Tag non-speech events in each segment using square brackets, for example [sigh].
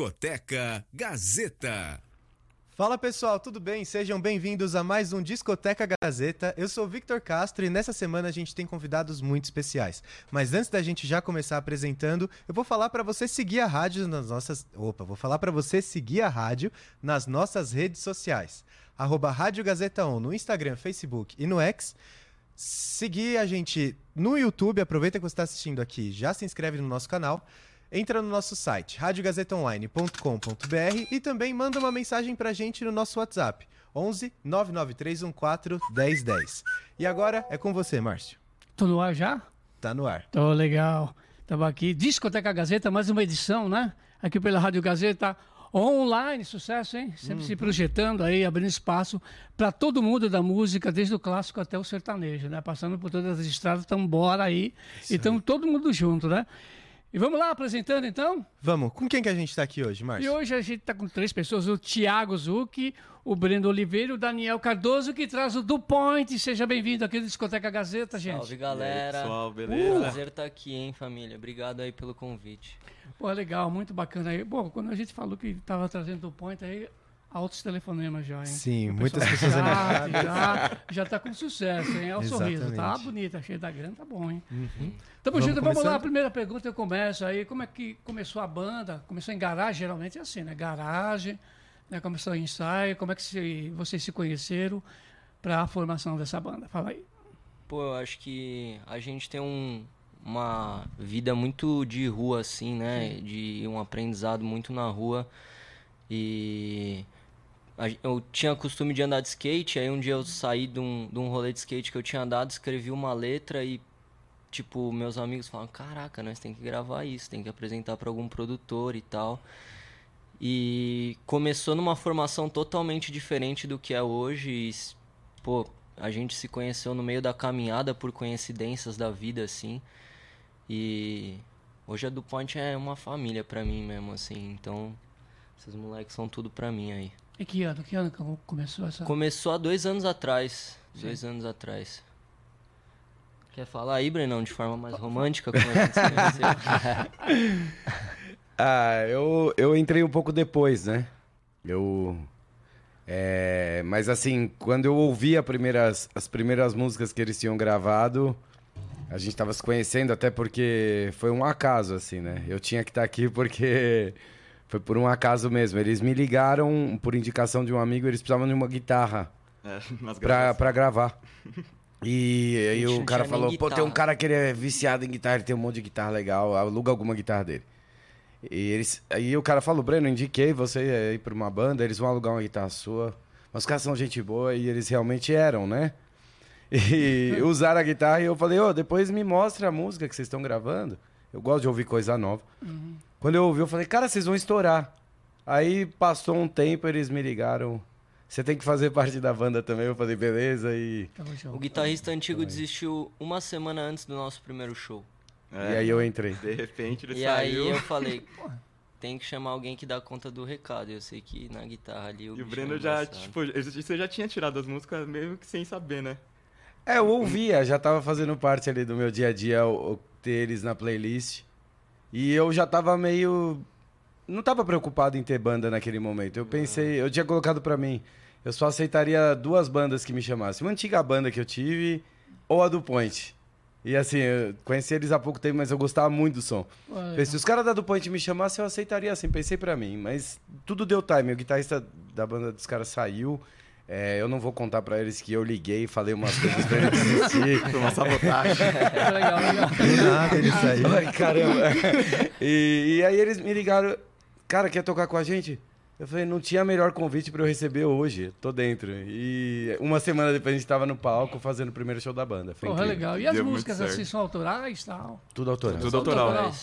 Discoteca Gazeta. Fala pessoal, tudo bem? Sejam bem-vindos a mais um Discoteca Gazeta. Eu sou Victor Castro e nessa semana a gente tem convidados muito especiais. Mas antes da gente já começar apresentando, eu vou falar para você seguir a rádio nas nossas. Opa, vou falar para você seguir a rádio nas nossas redes sociais. Arroba Rádio Gazeta no Instagram, Facebook e no X. Seguir a gente no YouTube, aproveita que você está assistindo aqui, já se inscreve no nosso canal entra no nosso site radiogazetaonline.com.br e também manda uma mensagem pra gente no nosso WhatsApp 11 99314 1010. E agora é com você, Márcio. Tô no ar já? Tá no ar. Tô legal. Tava aqui, Discoteca Gazeta, mais uma edição, né? Aqui pela Rádio Gazeta online, sucesso, hein? Sempre uhum. se projetando aí, abrindo espaço para todo mundo da música, desde o clássico até o sertanejo, né? Passando por todas as estradas, então bora aí. Isso e estamos todo mundo junto, né? E vamos lá, apresentando então? Vamos. Com quem que a gente está aqui hoje, Márcio? E hoje a gente está com três pessoas: o Tiago Zucchi, o Breno Oliveira e o Daniel Cardoso, que traz o Do Point. Seja bem-vindo aqui no Discoteca Gazeta, gente. Salve, galera. Aí, pessoal, beleza? Uh. Prazer estar tá aqui, hein, família. Obrigado aí pelo convite. Pô, legal, muito bacana aí. Bom, quando a gente falou que estava trazendo do Point, aí altos telefonemas já, hein? Sim, muitas pessoas já, [laughs] já, já tá com sucesso, hein? É o Exatamente. sorriso, tá bonito, cheio da grana, tá bom, hein? Uhum. Tamo vamos junto, vamos lá, a primeira pergunta eu começo aí, como é que começou a banda? Começou em garagem, geralmente é assim, né? Garagem, né? começou em ensaio, como é que se, vocês se conheceram para a formação dessa banda? Fala aí. Pô, eu acho que a gente tem um, uma vida muito de rua, assim, né? Sim. De um aprendizado muito na rua e eu tinha costume de andar de skate, aí um dia eu saí de um, de um rolê de skate que eu tinha andado, escrevi uma letra e, tipo, meus amigos falaram, caraca, nós tem que gravar isso, tem que apresentar para algum produtor e tal. E começou numa formação totalmente diferente do que é hoje e, pô, a gente se conheceu no meio da caminhada por coincidências da vida, assim. E hoje a DuPont é uma família para mim mesmo, assim, então... Esses moleques são tudo pra mim aí. E que ano? Que ano que começou essa? Começou há dois anos atrás. Sim. Dois anos atrás. Quer falar aí, Brenão, de forma mais romântica, como a gente se conheceu? [laughs] [laughs] ah, eu, eu entrei um pouco depois, né? Eu. É, mas assim, quando eu ouvi as primeiras, as primeiras músicas que eles tinham gravado, a gente tava se conhecendo até porque foi um acaso, assim, né? Eu tinha que estar tá aqui porque foi por um acaso mesmo. Eles me ligaram por indicação de um amigo, eles precisavam de uma guitarra é, [laughs] pra, pra gravar. [laughs] E aí o cara falou, pô, tem um cara que ele é viciado em guitarra, ele tem um monte de guitarra legal, aluga alguma guitarra dele. E eles, aí o cara falou, Breno, indiquei você aí pra uma banda, eles vão alugar uma guitarra sua. Mas os caras são gente boa e eles realmente eram, né? [laughs] E usaram a guitarra e eu falei, ô, oh, depois me mostra a música que vocês estão gravando. Eu gosto de ouvir coisa nova. Uhum. Quando eu ouvi, eu falei, cara, vocês vão estourar. Aí passou um tempo, eles me ligaram. Você tem que fazer parte da banda também. Eu falei, beleza. E. O guitarrista antigo desistiu uma semana antes do nosso primeiro show. É, e aí eu entrei. De repente ele e saiu. E aí eu [laughs] falei, tem que chamar alguém que dá conta do recado. Eu sei que na guitarra ali o E o Breno é já, tipo, você já tinha tirado as músicas meio que sem saber, né? É, eu ouvia, já tava fazendo parte ali do meu dia a dia, ter eles na playlist. E eu já tava meio. Não tava preocupado em ter banda naquele momento. Eu pensei, eu tinha colocado para mim, eu só aceitaria duas bandas que me chamassem. Uma antiga banda que eu tive ou a do Point. E assim, eu conheci eles há pouco tempo, mas eu gostava muito do som. Ué, se os caras da do Point me chamassem, eu aceitaria assim, pensei para mim. Mas tudo deu time. O guitarrista da banda dos caras saiu. É, eu não vou contar pra eles que eu liguei e falei umas coisas pra eles desistir. [laughs] Foi uma sabotagem. [laughs] legal, legal. Do nada ele saiu. [laughs] Ai, caramba. E, e, aí eles me ligaram, cara, quer tocar com a gente? Eu falei, não tinha melhor convite pra eu receber hoje. Tô dentro. E uma semana depois a gente tava no palco fazendo o primeiro show da banda. Foi Porra, legal. E as Deu músicas assim são autorais e tal? Tudo autoral. Tudo autoral.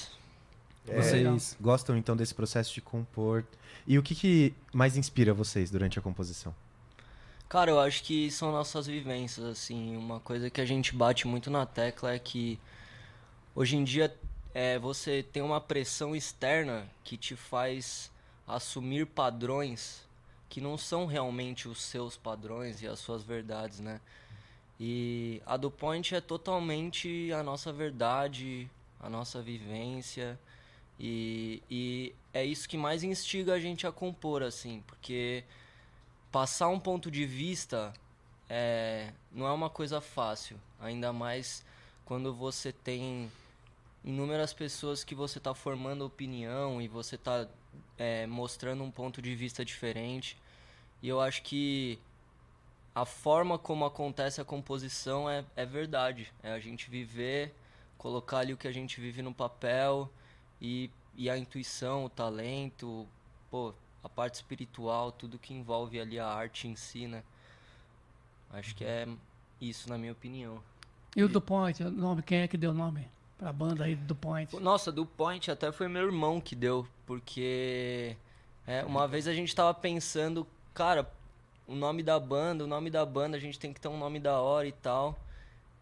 É. Vocês gostam então desse processo de compor? E o que, que mais inspira vocês durante a composição? Cara, eu acho que são nossas vivências, assim. Uma coisa que a gente bate muito na tecla é que hoje em dia é, você tem uma pressão externa que te faz assumir padrões que não são realmente os seus padrões e as suas verdades, né? E a do Point é totalmente a nossa verdade, a nossa vivência. E, e é isso que mais instiga a gente a compor, assim, porque passar um ponto de vista é, não é uma coisa fácil, ainda mais quando você tem inúmeras pessoas que você está formando opinião e você está é, mostrando um ponto de vista diferente. E eu acho que a forma como acontece a composição é, é verdade. É a gente viver, colocar ali o que a gente vive no papel e, e a intuição, o talento, pô, a parte espiritual, tudo que envolve ali a arte em si, né? Acho que é isso, na minha opinião. E o Do Point, o nome, quem é que deu o nome pra banda aí do Point? Nossa, do Point até foi meu irmão que deu, porque é, uma vez a gente tava pensando, cara, o nome da banda, o nome da banda, a gente tem que ter um nome da hora e tal.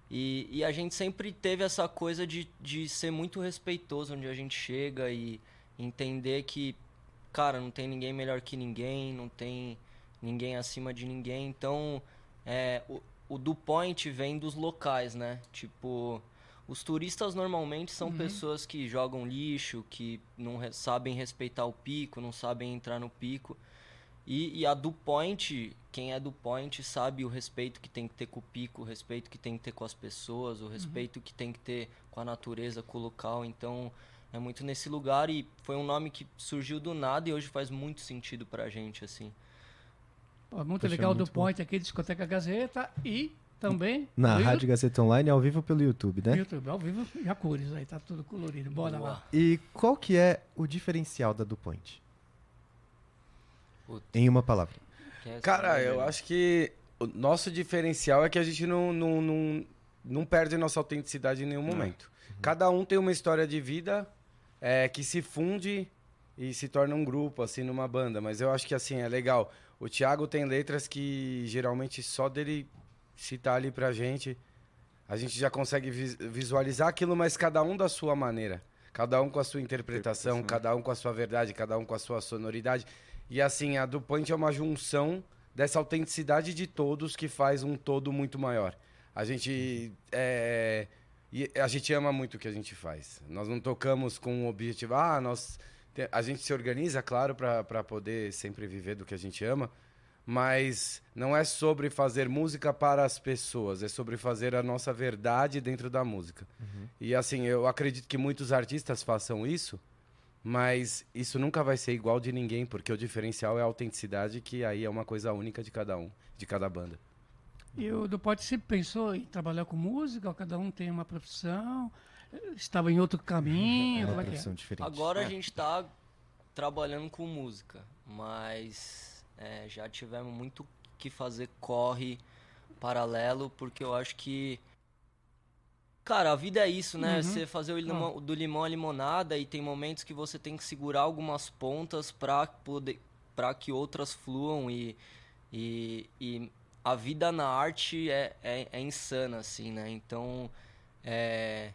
E, e a gente sempre teve essa coisa de, de ser muito respeitoso onde a gente chega e entender que, cara, não tem ninguém melhor que ninguém, não tem ninguém acima de ninguém. Então, é, o, o do point vem dos locais, né? Tipo, os turistas normalmente são pessoas que jogam lixo, que não re- sabem respeitar o pico, não sabem entrar no pico. E, e a do point, quem é do point sabe o respeito que tem que ter com o pico, o respeito que tem que ter com as pessoas, o respeito que tem que ter com a natureza, com o local. Então, é muito nesse lugar e foi um nome que surgiu do nada e hoje faz muito sentido pra gente, assim. Pô, muito Poxa, legal muito do Point aqui, Discoteca Gazeta e também Na Rádio Gazeta Online, ao vivo pelo YouTube, né? YouTube, ao vivo, já cores aí, tá tudo colorido. Bora Boa. lá. E qual que é o diferencial da DuPont? Puta. Em uma palavra. É Cara, eu velho? acho que o nosso diferencial é que a gente não, não, não, não perde nossa autenticidade em nenhum momento. Cada um tem uma história de vida é, que se funde e se torna um grupo, assim, numa banda. Mas eu acho que, assim, é legal. O Thiago tem letras que geralmente só dele citar ali pra gente, a gente já consegue vis- visualizar aquilo, mas cada um da sua maneira. Cada um com a sua interpretação, Interpretação. cada um com a sua verdade, cada um com a sua sonoridade. E assim, a do Point é uma junção dessa autenticidade de todos que faz um todo muito maior. A gente é, e a gente ama muito o que a gente faz. Nós não tocamos com o objetivo, ah, nós te- a gente se organiza, claro, para poder sempre viver do que a gente ama, mas não é sobre fazer música para as pessoas, é sobre fazer a nossa verdade dentro da música. E assim, eu acredito que muitos artistas façam isso, mas isso nunca vai ser igual de ninguém, porque o diferencial é a autenticidade, que aí é uma coisa única de cada um, de cada banda. E o do Point sempre pensou em trabalhar com música, cada um tem uma profissão, estava em outro É caminho, uma como é que é? profissão diferente. Agora a gente tá trabalhando com música, mas é, já tivemos muito que fazer corre paralelo, porque eu acho que. Cara, a vida é isso, né? Uhum. Você fazer o limão- do limão à limonada e tem momentos que você tem que segurar algumas pontas pra poder para que outras fluam e, e, e a vida na arte é, é, é insana, assim, né? Então, é,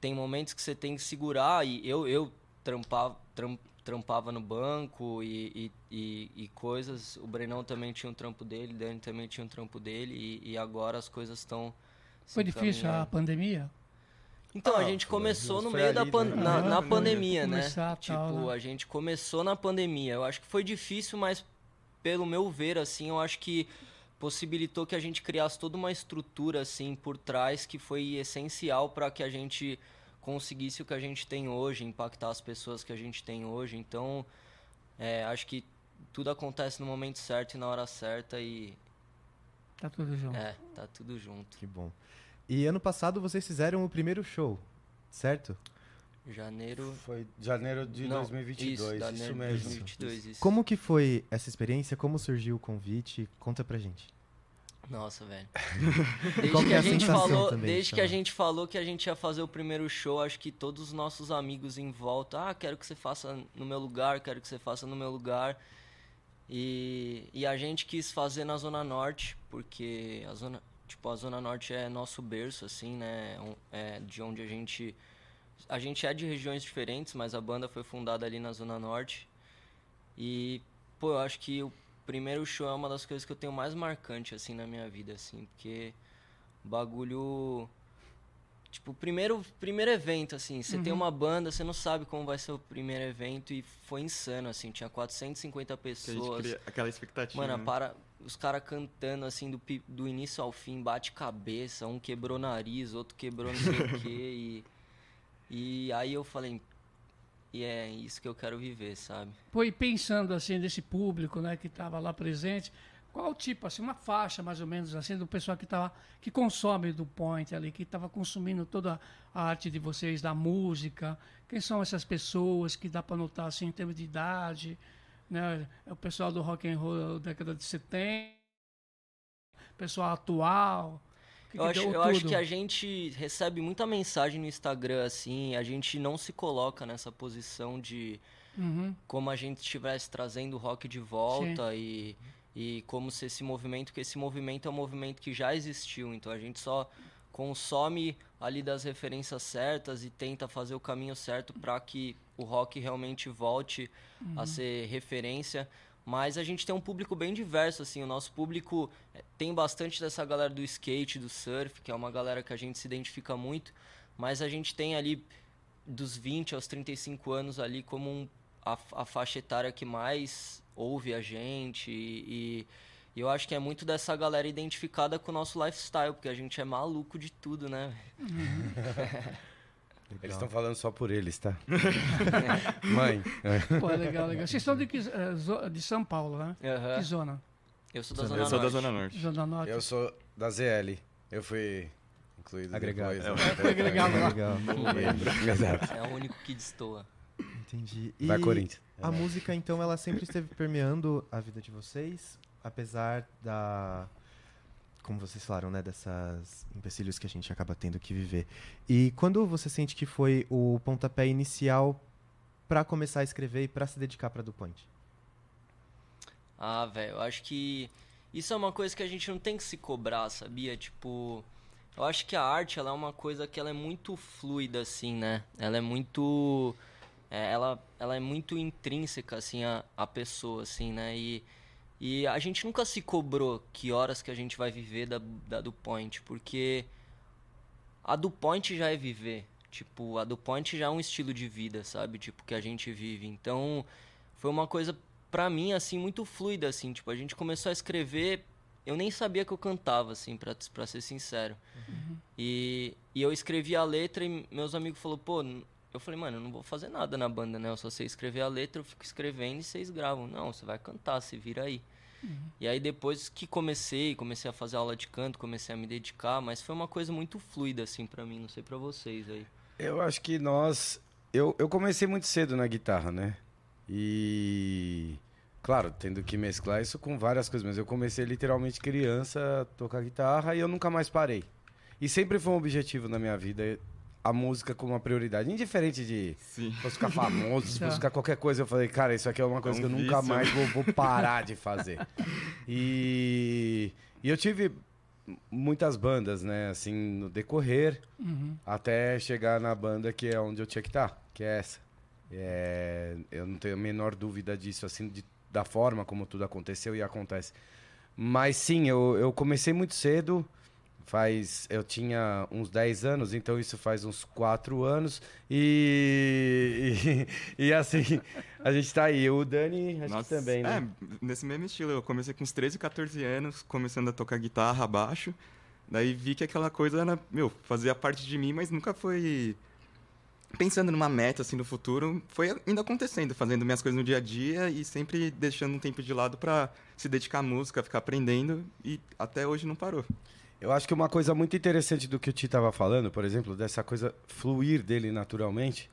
tem momentos que você tem que segurar e eu, eu trampava, tram- trampava no banco e, e, e, e coisas. O Brenão também tinha um trampo dele, o Dani também tinha um trampo dele e, e agora as coisas estão. Foi difícil a pandemia? Então, a Ah, gente foi, começou no meio da ali, pan- né? na, Ah, na pandemia, né? Começar, Tipo, tal, né? a gente começou na pandemia. Eu acho que foi difícil, mas pelo meu ver, assim, eu acho que possibilitou que a gente criasse toda uma estrutura, assim, por trás que foi essencial para que a gente conseguisse o que a gente tem hoje, impactar as pessoas que a gente tem hoje. Então, é, acho que tudo acontece no momento certo e na hora certa e Tá tudo junto. é, tá tudo junto. Que bom. E ano passado vocês fizeram o primeiro show, certo? Janeiro. Foi janeiro de Não, 2022, isso, isso, janeiro mesmo. 2022, isso. Como que foi essa experiência? Como surgiu o convite? Conta pra gente. Nossa, velho. [laughs] Desde que que é a gente falou, também, desde que Samuel? a gente falou que a gente ia fazer o primeiro show, acho que todos os nossos amigos em volta, ah, quero que você faça no meu lugar, quero que você faça no meu lugar. E, e a gente quis fazer na Zona Norte, porque a Zona, tipo, a Zona Norte é nosso berço, assim, né? Um- É de onde a gente. A gente é de regiões diferentes, mas a banda foi fundada ali na Zona Norte. E, pô, eu acho que o primeiro show é uma das coisas que eu tenho mais marcante, assim, na minha vida, assim, porque o bagulho. Tipo, primeiro, primeiro evento, assim, você Uhum. tem uma banda, você não sabe como vai ser o primeiro evento e foi insano, assim, tinha 450 Que a gente pessoas. aquela expectativa. Mano, né? para os caras cantando assim do, do início ao fim, bate cabeça, um quebrou nariz, outro quebrou não sei o quê. [laughs] E, e aí eu falei, e é isso que eu quero viver, sabe? E pensando assim desse público, né, que estava lá presente, qual tipo, assim, uma faixa mais ou menos assim do pessoal que tava, que consome do Point ali, que estava consumindo toda a arte de vocês, da música? Quem são essas pessoas que dá para notar assim em termos de idade? Né? É o pessoal do rock and roll da década de 70, pessoal atual. Que Eu, que acho, eu acho que a gente recebe muita mensagem no Instagram, assim, a gente não se coloca nessa posição de Uhum. como a gente estivesse trazendo o rock de volta e, e como se esse movimento, porque esse movimento é um movimento que já existiu, então a gente só consome ali das referências certas e tenta fazer o caminho certo para que o rock realmente volte a ser referência. Mas a gente tem um público bem diverso, assim, o nosso público eh, tem bastante dessa galera do skate, do surf, que é uma galera que a gente se identifica muito, mas a gente tem ali dos 20 aos 35 anos ali como um, a, a faixa etária que mais ouve a gente e, e eu acho que é muito dessa galera identificada com o nosso lifestyle, porque a gente é maluco de tudo, né? [laughs] Eles estão falando só por eles, tá? [laughs] Mãe. é. Pô, legal, legal. Vocês são de, que- eh, de São Paulo, né? Aham. Que zona? Eu sou da Zona Eu sou da Norte. Zona Norte. Zona Norte? Eu sou da ZL. Eu fui incluído Agregado. depois. É, né? foi agregado lá. Legal. Exato. É o único que destoa. Entendi. Vai, Corinthians. A música, então, ela sempre esteve permeando a vida de vocês, apesar da. Como vocês falaram, né? Dessas empecilhos que a gente acaba tendo que viver. E quando você sente que foi o pontapé inicial pra começar a escrever e pra se dedicar pra Do Point? Ah, velho, eu acho que isso é uma coisa que a gente não tem que se cobrar, sabia? Tipo, eu acho que a arte, ela é uma coisa que ela é muito fluida, assim, né? Ela é muito... é, ela, ela é muito intrínseca, assim, à, à pessoa, assim, né? E, e a gente nunca se cobrou que horas que a gente vai viver da, da do Point, porque a do Point já é viver. Tipo, a do Point já é um estilo de vida, sabe? Tipo, que a gente vive. Então, foi uma coisa pra mim assim muito fluida assim, tipo, a gente começou a escrever, eu nem sabia que eu cantava assim, pra para ser sincero. E, e eu escrevi a letra e meus amigos falou, pô, eu falei, mano, eu não vou fazer nada na banda, né? Eu só sei escrever a letra, eu fico escrevendo e vocês gravam. Não, você vai cantar, se vira aí. E aí depois que comecei, comecei a fazer aula de canto, comecei a me dedicar, mas foi uma coisa muito fluida assim pra mim, não sei pra vocês aí. Eu acho que nós. Eu, eu comecei muito cedo na guitarra, né? E. Claro, tendo que mesclar isso com várias coisas, mas eu comecei literalmente criança a tocar guitarra e eu nunca mais parei. E sempre foi um objetivo na minha vida a música como uma prioridade. Indiferente de Sim. se fosse ficar famoso, se [laughs] Tá. fosse ficar qualquer coisa, eu falei, cara, isso aqui é uma coisa É que um eu nunca vício. mais vou, vou parar de fazer. E, e eu tive muitas bandas, né, assim, no decorrer, Uhum. até chegar na banda que é onde eu tinha que estar, que é essa. É, eu não tenho a menor dúvida disso, assim, de- da forma como tudo aconteceu e acontece. Mas sim, eu, eu comecei muito cedo, faz eu tinha uns 10 anos, então isso faz uns 4 anos. E, e, [laughs] e assim, a gente tá aí. O Dani, acho Nossa, que também, né? É, nesse mesmo estilo. Eu comecei com uns 13, 14 anos, começando a tocar guitarra, baixo. Daí vi que aquela coisa era, meu, fazia parte de mim, mas nunca foi pensando numa meta assim no futuro. Foi indo acontecendo, fazendo minhas coisas no dia a dia e sempre deixando um tempo de lado pra se dedicar à música, ficar aprendendo e até hoje não parou. Eu acho que uma coisa muito interessante do que o Ti estava falando, por exemplo, dessa coisa fluir dele naturalmente,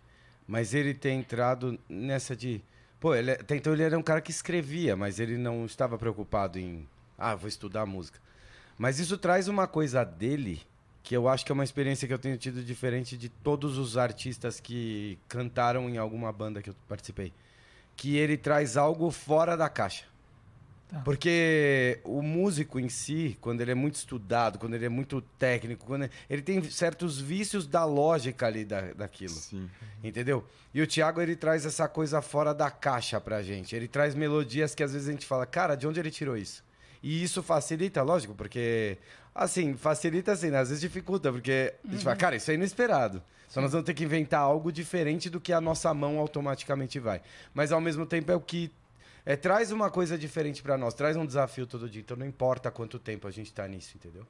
mas ele tem entrado nessa de. Pô, ele, até então ele era um cara que escrevia, mas ele não estava preocupado em. Ah, vou estudar música. Mas isso traz uma coisa dele que eu acho que é uma experiência que eu tenho tido diferente de todos os artistas que cantaram em alguma banda que eu participei. Que ele traz algo fora da caixa. Tá. Porque o músico em si, quando ele é muito estudado, quando ele é muito técnico, quando ele, ele tem certos vícios da lógica ali da, daquilo. Sim. Entendeu? E o Thiago, ele traz essa coisa fora da caixa pra gente. Ele traz melodias que às vezes a gente fala, cara, de onde ele tirou isso? E isso facilita, lógico, porque Assim, facilita assim, né? às vezes dificulta, porque a gente fala, cara, isso é inesperado. Só nós vamos ter que inventar algo diferente do que a nossa mão automaticamente vai. Mas ao mesmo tempo é o que é, traz uma coisa diferente pra nós, traz um desafio todo dia. Então não importa quanto tempo a gente tá nisso, entendeu?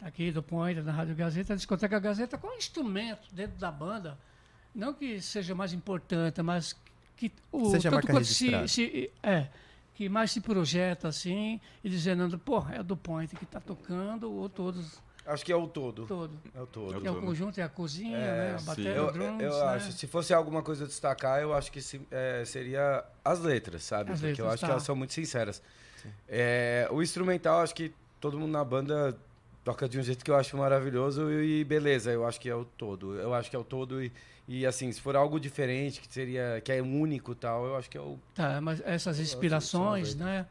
aqui do Pointer, na Rádio Gazeta, a Discoteca Gazeta, qual instrumento dentro da banda, não que seja mais importante, mas que o Seja marca quanto se, se- é, que mais se projeta assim, e dizendo, pô, é do Pointer que está tocando, ou todos, Acho que é o todo. todo. É o todo. É o conjunto, é a cozinha, né? A bateria, Eu, o drums, eu né? acho, se fosse alguma coisa a destacar, eu acho que se- é, seria as letras, sabe? As Porque eu letras, acho tá. que elas são muito sinceras. É, o instrumental, acho que todo mundo na banda toca de um jeito que eu acho maravilhoso e beleza, eu acho que é o todo. Eu acho que é o todo e, e assim, se for algo diferente, que seria, que é único e tal, eu acho que é o... Tá, mas essas inspirações, né?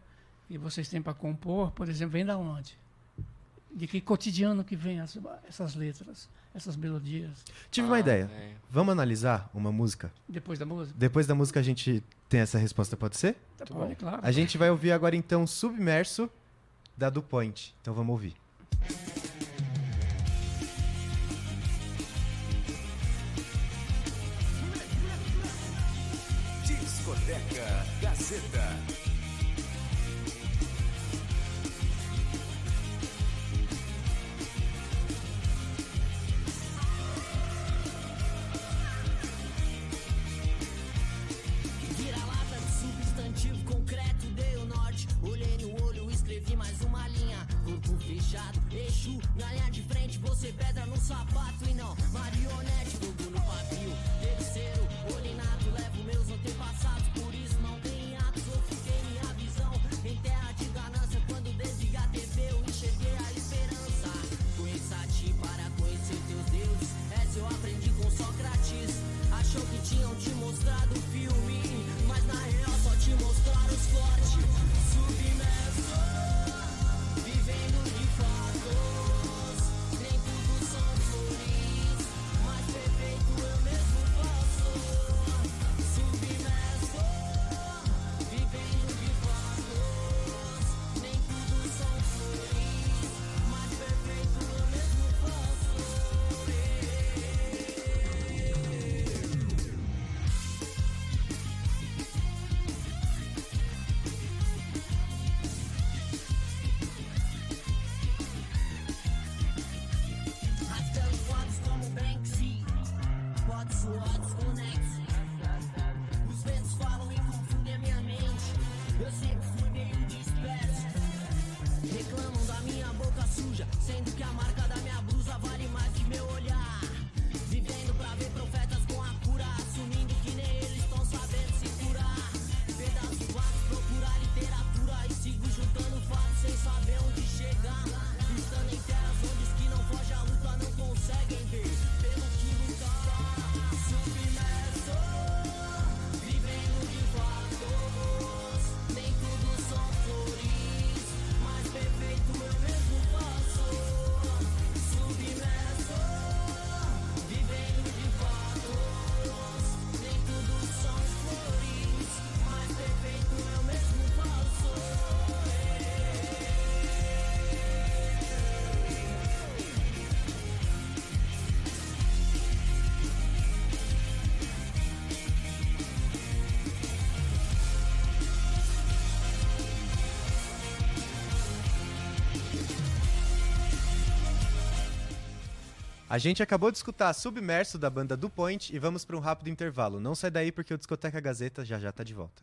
Que vocês têm para compor, por exemplo, vem da onde? De que cotidiano que vem as- essas letras, essas melodias? Tive uma Ah, ideia. é. Vamos analisar uma música? Depois da música? Depois da música a gente tem essa resposta, pode ser? Tá, pode, claro. A gente vai ouvir agora então Submerso da Do Point. Então vamos ouvir. Discoteca Gazeta. A gente acabou de escutar Submerso da banda Do Point e vamos para um rápido intervalo. Não sai daí porque o Discoteca Gazeta já já tá de volta.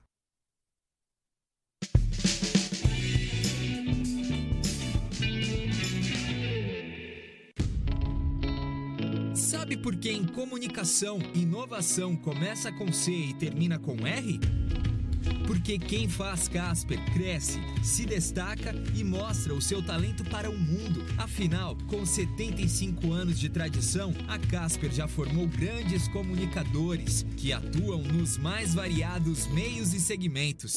Sabe por que em comunicação, inovação começa com C e termina com R? Porque quem faz Casper cresce, se destaca e mostra o seu talento para o mundo. Afinal, com 75 anos de tradição, a Casper já formou grandes comunicadores que atuam nos mais variados meios e segmentos.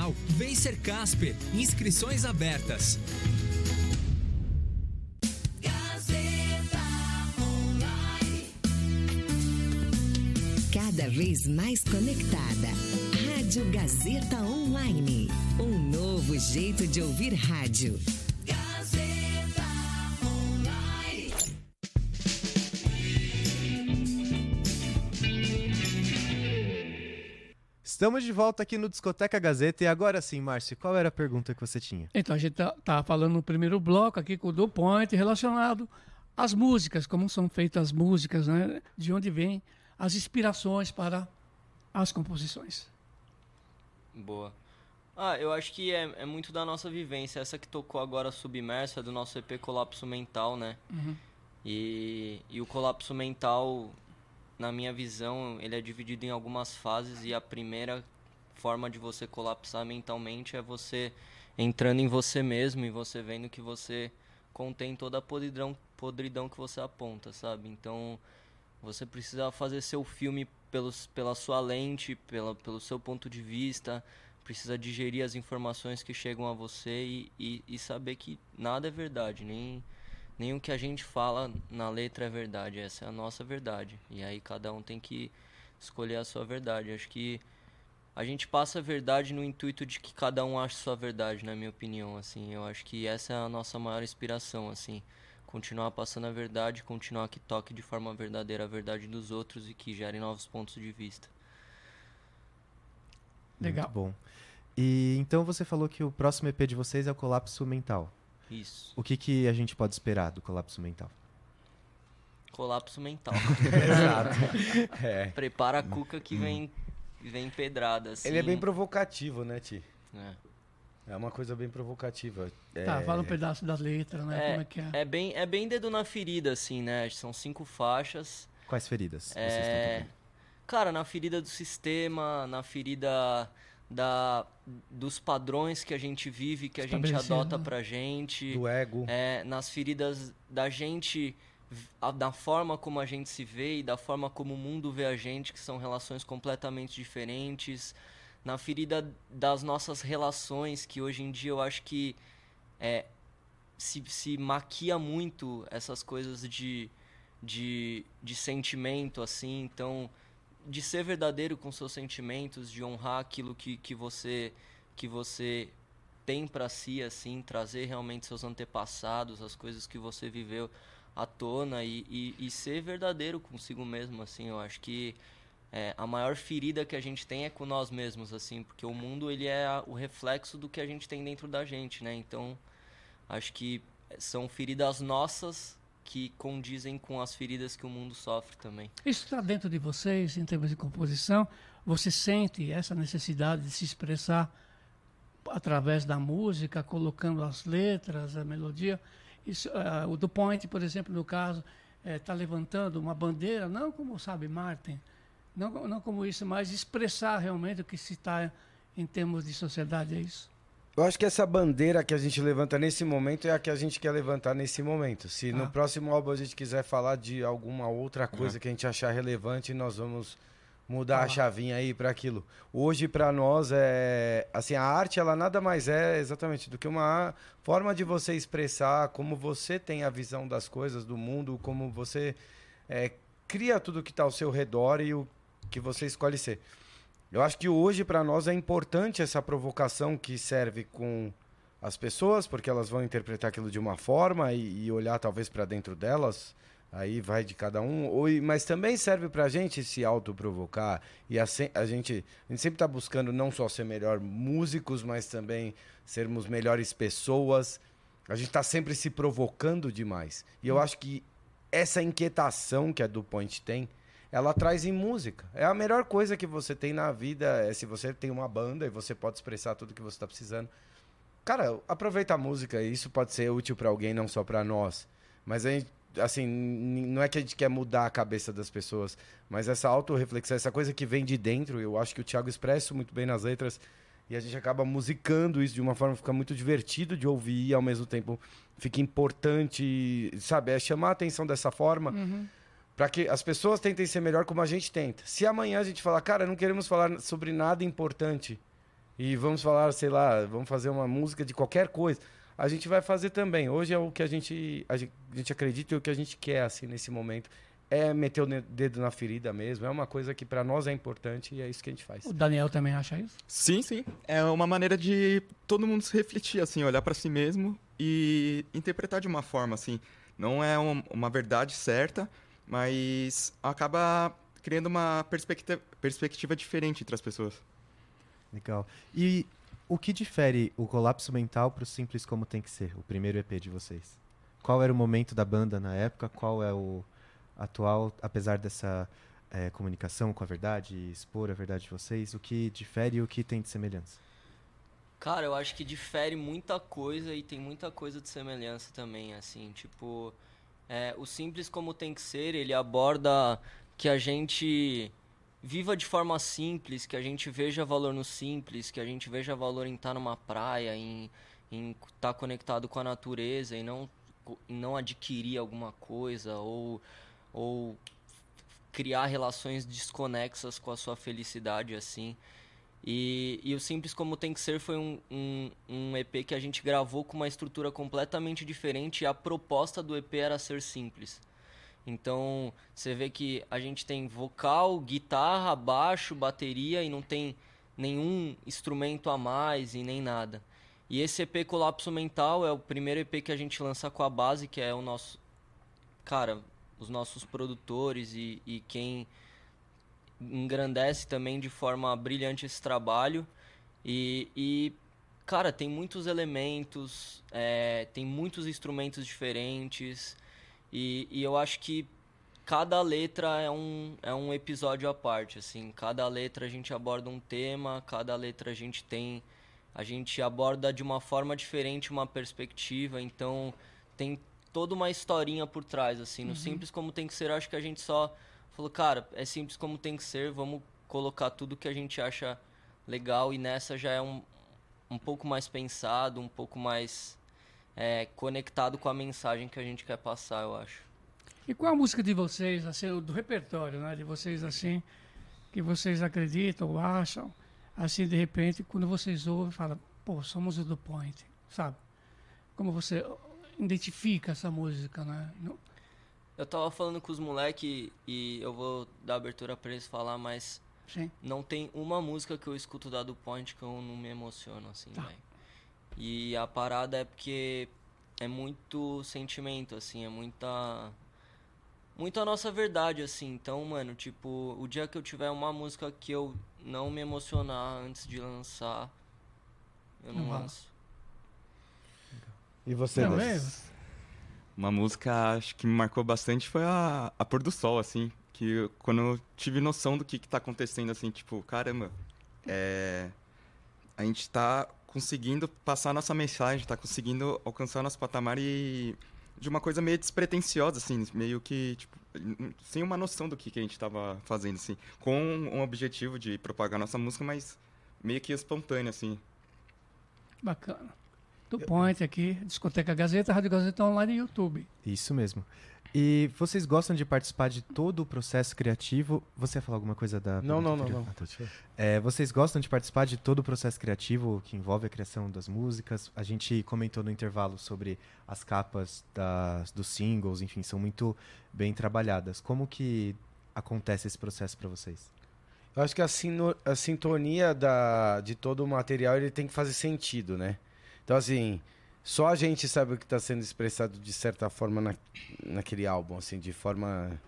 Vem ser Casper. Inscrições abertas. Cada vez mais conectada. Rádio Gazeta Online. Um novo jeito de ouvir rádio. Estamos de volta aqui no Discoteca Gazeta e agora sim, Márcio, qual era a pergunta que você tinha? Então, a gente tá, tá falando no primeiro bloco aqui com o Do Point relacionado às músicas, como são feitas as músicas, né? De onde vêm as inspirações para as composições. Boa. Ah, eu acho que é, é muito da nossa vivência. Essa que tocou agora submersa é do nosso EP Colapso Mental, né? E, e o colapso mental, na minha visão, ele é dividido em algumas fases e a primeira forma de você colapsar mentalmente é você entrando em você mesmo e você vendo que você contém toda a podridão, podridão que você aponta, sabe? Então, você precisa fazer seu filme pelos, pela sua lente, pela, pelo seu ponto de vista, precisa digerir as informações que chegam a você e, e, e saber que nada é verdade, nem, nem o que a gente fala na letra é verdade, essa é a nossa verdade. E aí cada um tem que escolher a sua verdade. Acho que a gente passa a verdade no intuito de que cada um ache sua verdade, na minha opinião, assim. Eu acho que essa é a nossa maior inspiração, assim. Continuar passando a verdade, continuar que toque de forma verdadeira a verdade dos outros e que gere novos pontos de vista. Legal. Muito bom. E então você falou que o próximo EP de vocês é o Colapso Mental. Isso. O que, que a gente pode esperar do Colapso Mental? Colapso mental. [laughs] Exato. [laughs] É. Prepara a cuca que vem, vem pedrada, assim. Ele é bem provocativo, né, Ti? É. É uma coisa bem provocativa. É... Tá, fala um pedaço das letras, né? Como é que é? É bem, é bem dedo na ferida, assim, né? São cinco faixas. Quais feridas É... Cara, na ferida do sistema, na ferida da, dos padrões que a gente vive, que a gente adota né? pra gente. Do ego. É, nas feridas da gente, a- da forma como a gente se vê e da forma como o mundo vê a gente, que são relações completamente diferentes. Na ferida das nossas relações, que hoje em dia eu acho que é, se, se maquia muito essas coisas de, de, de sentimento, assim. Então, de ser verdadeiro com seus sentimentos, de honrar aquilo que, que você que você tem pra si, assim, trazer realmente seus antepassados, as coisas que você viveu à tona e, e, e ser verdadeiro consigo mesmo, assim. Eu acho que é, a maior ferida que a gente tem é com nós mesmos, assim, porque o mundo ele é o reflexo do que a gente tem dentro da gente, né? Então, acho que são feridas nossas que condizem com as feridas que o mundo sofre também. Isso está dentro de vocês, em termos de composição? Você sente essa necessidade de se expressar através da música, colocando as letras, a melodia? Isso, ah, o do Point, por exemplo, no caso, está levantando uma bandeira, não como sabe Martin, não, não como isso, mas expressar realmente o que se está em termos de sociedade, é isso? Eu acho que essa bandeira que a gente levanta nesse momento é a que a gente quer levantar nesse momento. Se Ah. no próximo álbum a gente quiser falar de alguma outra coisa que a gente achar relevante, nós vamos mudar a Falar. chavinha aí para aquilo. Hoje para nós é assim, a arte ela nada mais é exatamente do que uma forma de você expressar como você tem a visão das coisas, do mundo, como você é, cria tudo que está ao seu redor e o que você escolhe ser. Eu acho que hoje para nós é importante essa provocação que serve com as pessoas, porque elas vão interpretar aquilo de uma forma e, e olhar talvez para dentro delas. Aí vai de cada um. Ou, mas também serve para a gente se autoprovocar. E a, a gente, a gente sempre está buscando não só ser melhor músicos, mas também sermos melhores pessoas. A gente está sempre se provocando demais. E eu acho que essa inquietação que a DuPont tem ela traz em música. É a melhor coisa que você tem na vida, é se você tem uma banda e você pode expressar tudo que você está precisando. Cara, aproveita a música, isso pode ser útil para alguém, não só para nós. Mas a gente, assim, não é que a gente quer mudar a cabeça das pessoas, mas essa autorreflexão, essa coisa que vem de dentro, eu acho que o Thiago expressa muito bem nas letras, e a gente acaba musicando isso de uma forma que fica muito divertido de ouvir e ao mesmo tempo fica importante, sabe? É chamar a atenção dessa forma para que as pessoas tentem ser melhor como a gente tenta. Se amanhã a gente falar, cara, não queremos falar sobre nada importante e vamos falar, sei lá, vamos fazer uma música de qualquer coisa, a gente vai fazer também. Hoje é o que a gente, a gente, a gente acredita e o que a gente quer assim nesse momento é meter o dedo na ferida mesmo. É uma coisa que para nós é importante e é isso que a gente faz. O Daniel também acha isso? Sim, sim. É uma maneira de todo mundo se refletir, assim, olhar pra si mesmo e interpretar de uma forma, assim. Não é um- uma verdade certa, mas acaba criando uma perspectiva, perspectiva diferente entre as pessoas. Legal. E o que difere o Colapso Mental pro Simples Como Tem Que Ser, o primeiro EP de vocês? Qual era o momento da banda na época? Qual é o atual, apesar dessa eh, comunicação com a verdade, e expor a verdade de vocês? O que difere e o que tem de semelhança? Cara, eu acho que difere muita coisa e tem muita coisa de semelhança também, assim, tipo, é, o simples como tem que ser, ele aborda que a gente viva de forma simples, que a gente veja valor no simples, que a gente veja valor em estar numa praia, em estar conectado com a natureza e não não adquirir alguma coisa ou ou criar relações desconexas com a sua felicidade assim. E, e o Simples Como Tem Que Ser foi um, um, um EP que a gente gravou com uma estrutura completamente diferente e a proposta do EP era ser simples. Então, você vê que a gente tem vocal, guitarra, baixo, bateria e não tem nenhum instrumento a mais e nem nada. E esse EP Colapso Mental é o primeiro EP que a gente lança com a base, que é o nosso. Cara, os nossos produtores e, e quem engrandece também de forma brilhante esse trabalho. E, e cara, tem muitos elementos, é, tem muitos instrumentos diferentes. E, e eu acho que cada letra é um, é um episódio à parte, assim. Cada letra a gente aborda um tema, cada letra a gente tem... A gente aborda de uma forma diferente uma perspectiva, então tem toda uma historinha por trás, assim. No Simples Como Tem Que Ser, acho que a gente só falou, cara, é simples como tem que ser, vamos colocar tudo que a gente acha legal e nessa já é um, um pouco mais pensado, um pouco mais é, conectado com a mensagem que a gente quer passar, eu acho. E qual a música de vocês, assim, do repertório, né? De vocês, assim, que vocês acreditam ou acham, assim, de repente, quando vocês ouvem, fala, pô, somos o do Point, sabe? Como você identifica essa música, né? Eu tava falando com os moleque e eu vou dar abertura pra eles falar, mas Sim. não tem uma música que eu escuto da do Point que eu não me emociono, assim, velho. E a parada é porque é muito sentimento, assim, é muita. Muito a nossa verdade, assim. Então, mano, tipo, o dia que eu tiver uma música que eu não me emocionar antes de lançar, eu não Não lanço. E você, Não, Uma música acho que me marcou bastante foi a, a Pôr do Sol, assim. Que quando eu tive noção do que, que tá acontecendo, assim, tipo, caramba, é, a gente tá conseguindo passar nossa mensagem, tá conseguindo alcançar nosso patamar e de uma coisa meio despretensiosa, assim, meio que, tipo, sem uma noção do que, que a gente tava fazendo, assim. Com um objetivo de propagar nossa música, mas meio que espontâneo, assim. bacana. Do Point aqui, Discoteca Gazeta, Rádio Gazeta Online e YouTube. Isso mesmo. E vocês gostam de participar de todo o processo criativo? Você ia falar alguma coisa da. Não, não, não, não. Ah, tá. É, vocês gostam de participar de todo o processo criativo que envolve a criação das músicas? A gente comentou no intervalo sobre as capas das, dos singles, enfim, são muito bem trabalhadas. Como que acontece esse processo para vocês? Eu acho que a, sino- a sintonia da, de todo o material ele tem que fazer sentido, né? Então, assim, só a gente sabe o que está sendo expressado de certa forma na, naquele álbum, assim, de forma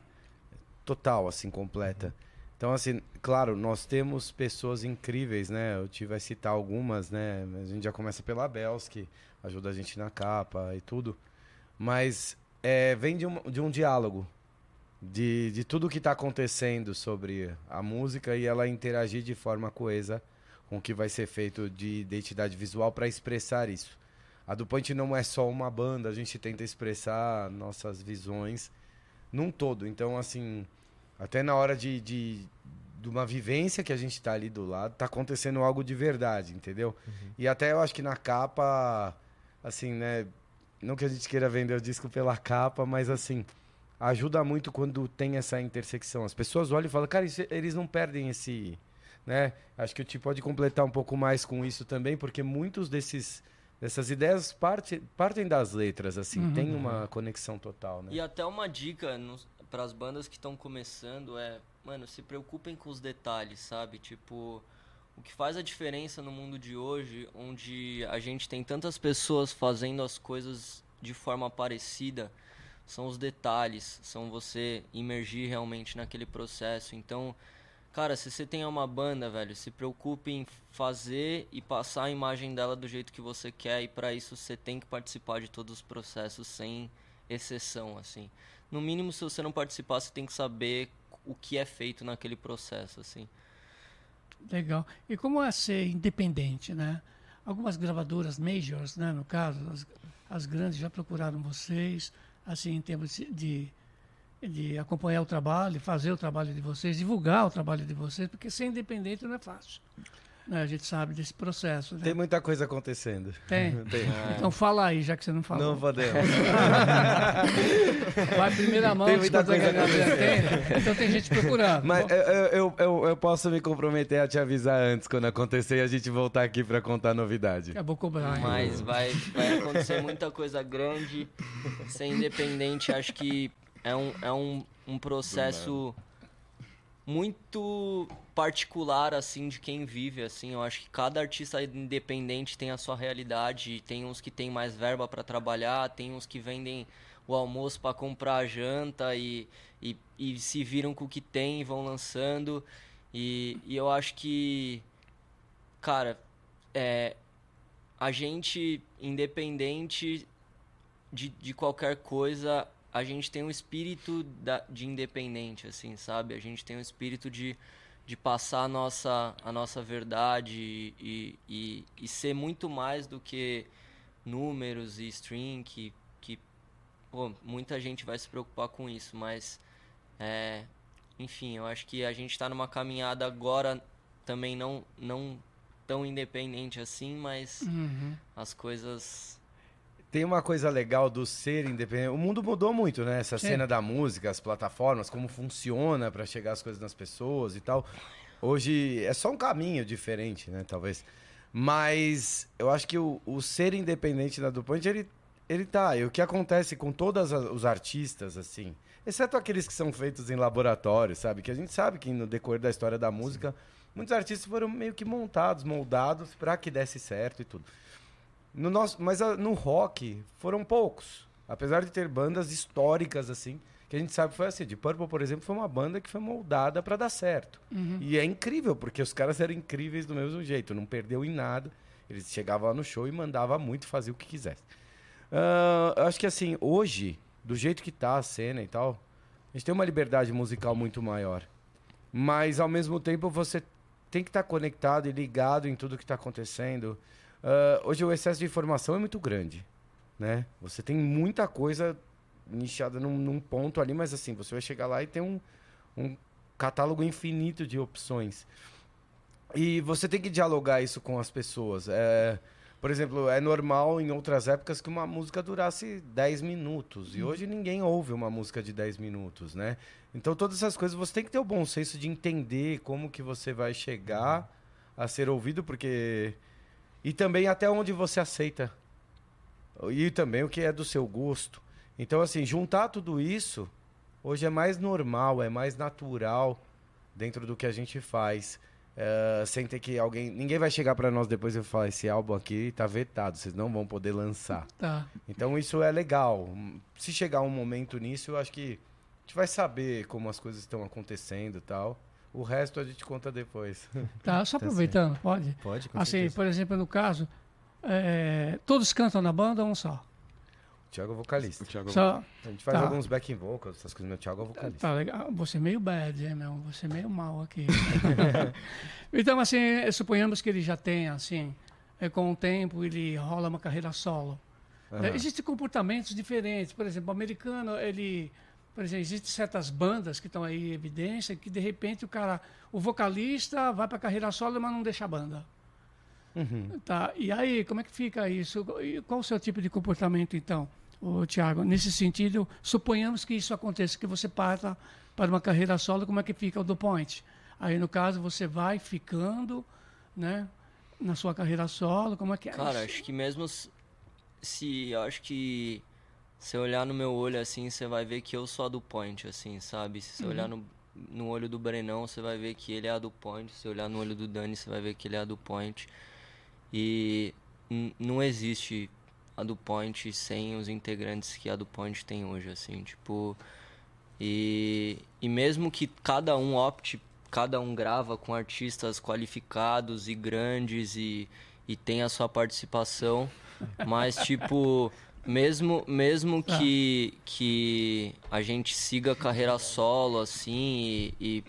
total, assim, completa. Então, assim, claro, nós temos pessoas incríveis, né? Eu tive a citar algumas, né? A gente já começa pela Bels, que ajuda a gente na capa e tudo. Mas é, vem de um, de um diálogo, de, de tudo que está acontecendo sobre a música e ela interagir de forma coesa com o que vai ser feito de identidade visual para expressar isso. A Punch não é só uma banda, a gente tenta expressar nossas visões num todo. Então, assim, até na hora de, de, de uma vivência que a gente tá ali do lado, tá acontecendo algo de verdade, entendeu? E até eu acho que na capa, assim, né? Não que a gente queira vender o disco pela capa, mas assim, ajuda muito quando tem essa intersecção. As pessoas olham e falam, cara, isso- eles não perdem esse. Né? Acho que o Ti pode completar um pouco mais com isso também, porque muitos desses. Dessas ideias parte, partem das letras, assim, tem uma conexão total, né? E até uma dica para as bandas que estão começando é, mano, se preocupem com os detalhes, sabe? Tipo, o que faz a diferença no mundo de hoje, onde a gente tem tantas pessoas fazendo as coisas de forma parecida, são os detalhes, são você imergir realmente naquele processo. Então, cara, se você tem uma banda, velho, se preocupe em fazer e passar a imagem dela do jeito que você quer e para isso você tem que participar de todos os processos sem exceção, assim. No mínimo, se você não participar, você tem que saber o que é feito naquele processo, assim. Legal. E como é ser independente, né? Algumas gravadoras majors, né, no caso, as, as grandes já procuraram vocês, assim, em termos de, de, acompanhar o trabalho, fazer o trabalho de vocês, divulgar o trabalho de vocês, porque ser independente não é fácil. Né? A gente sabe desse processo, né? Tem muita coisa acontecendo. Tem? [laughs] Tem. Então fala aí, já que você não falou. Não podemos. [laughs] Vai primeira mão, Tem muita coisa tem? Então tem gente procurando. Mas eu, eu, eu, eu posso me comprometer a te avisar antes, quando acontecer, e a gente voltar aqui pra contar novidade. Eu vou cobrar. Mas vai, vai acontecer muita coisa grande. Ser independente, acho que é um, é um, um processo muito particular, assim, de quem vive, assim. Eu acho que cada artista independente tem a sua realidade. Tem uns que tem mais verba para trabalhar, tem uns que vendem o almoço para comprar a janta e, e, e se viram com o que tem e vão lançando. E, e eu acho que, cara, é, a gente, independente de, de qualquer coisa, a gente tem um espírito da, de independente, assim, sabe? A gente tem um espírito de, de passar a nossa, a nossa verdade e, e, e ser muito mais do que números e string, que, que pô, muita gente vai se preocupar com isso, mas, é, enfim, eu acho que a gente está numa caminhada agora também não, não tão independente assim, mas Uhum. as coisas Tem uma coisa legal do ser independente. O mundo mudou muito, né? Essa Sim. cena da música, as plataformas, como funciona pra chegar as coisas nas pessoas e tal. Hoje é só um caminho diferente, né? Talvez. Mas eu acho que o, o ser independente da DuPont, ele, ele tá. E o que acontece com todos os artistas, assim, exceto aqueles que são feitos em laboratório, sabe? Que a gente sabe que no decorrer da história da música, muitos artistas foram meio que montados, moldados pra que desse certo e tudo. No nosso, mas ah, no rock foram poucos. Apesar de ter bandas históricas assim, que a gente sabe que foi assim. De Purple, por exemplo, foi uma banda que foi moldada pra dar certo. E é incrível, porque os caras eram incríveis do mesmo jeito, não perdeu em nada. Eles chegavam lá no show e mandavam muito fazer o que quisesse. Eu acho que assim, hoje, do jeito que tá a cena e tal, a gente tem uma liberdade musical muito maior. Mas ao mesmo tempo você tem que estar conectado e ligado em tudo que está acontecendo. Ah, hoje o excesso de informação é muito grande, né? Você tem muita coisa nichada num, num ponto ali, mas assim, você vai chegar lá e tem um, um catálogo infinito de opções. E você tem que dialogar isso com as pessoas. É, por exemplo, é normal em outras épocas que uma música durasse 10 minutos. E hoje ninguém ouve uma música de 10 minutos, né? Então todas essas coisas você tem que ter o bom senso de entender como que você vai chegar a ser ouvido, porque... E também até onde você aceita. E também o que é do seu gosto. Então, assim, juntar tudo isso, hoje é mais normal, é mais natural dentro do que a gente faz. É, sem ter que alguém. Ninguém vai chegar pra nós depois e falar: esse álbum aqui tá vetado, vocês não vão poder lançar. Tá. Então isso é legal. Se chegar um momento nisso, eu acho que a gente vai saber como as coisas estão acontecendo e tal. O resto a gente conta depois. Tá, só [laughs] aproveitando, pode? Pode, com Assim, certeza. por exemplo, no caso, é, todos cantam na banda ou um só? Thiago é vocalista. O Thiago Só, A gente faz Tá. alguns backing vocals, essas coisas. Meu Thiago é vocalista. Tá legal. Você é meio bad, hein, meu? Você é meio mal aqui. [laughs] então, assim, suponhamos que ele já tenha, assim, eh, com o tempo ele rola uma carreira solo. Aham. Eh, Existem comportamentos diferentes. Por exemplo, o americano, ele... Por exemplo, existem certas bandas que estão aí em evidência que, de repente, o cara... O vocalista vai para a carreira solo, mas não deixa a banda. Uhum. Tá, e aí, como é que fica isso? E qual o seu tipo de comportamento, então, o Tiago? Nesse sentido, suponhamos que isso aconteça, que você parta para uma carreira solo, como é que fica o do point? Aí, no caso, você vai ficando, né, na sua carreira solo, como é que é Cara, acho que mesmo se. Eu acho que. Se olhar no meu olho assim, você vai ver que eu sou a do point, assim, sabe? Se você olhar no, no olho do Brenão, você vai ver que ele é a do point. Se você olhar no olho do Dani, você vai ver que ele é a do point. E não existe a do point sem os integrantes que a do point tem hoje, assim, tipo. E, e mesmo que cada um opte, cada um grava com artistas qualificados e grandes e, e tem a sua participação, mas [laughs] tipo, mesmo mesmo Tá. que, que a gente siga a carreira solo assim e,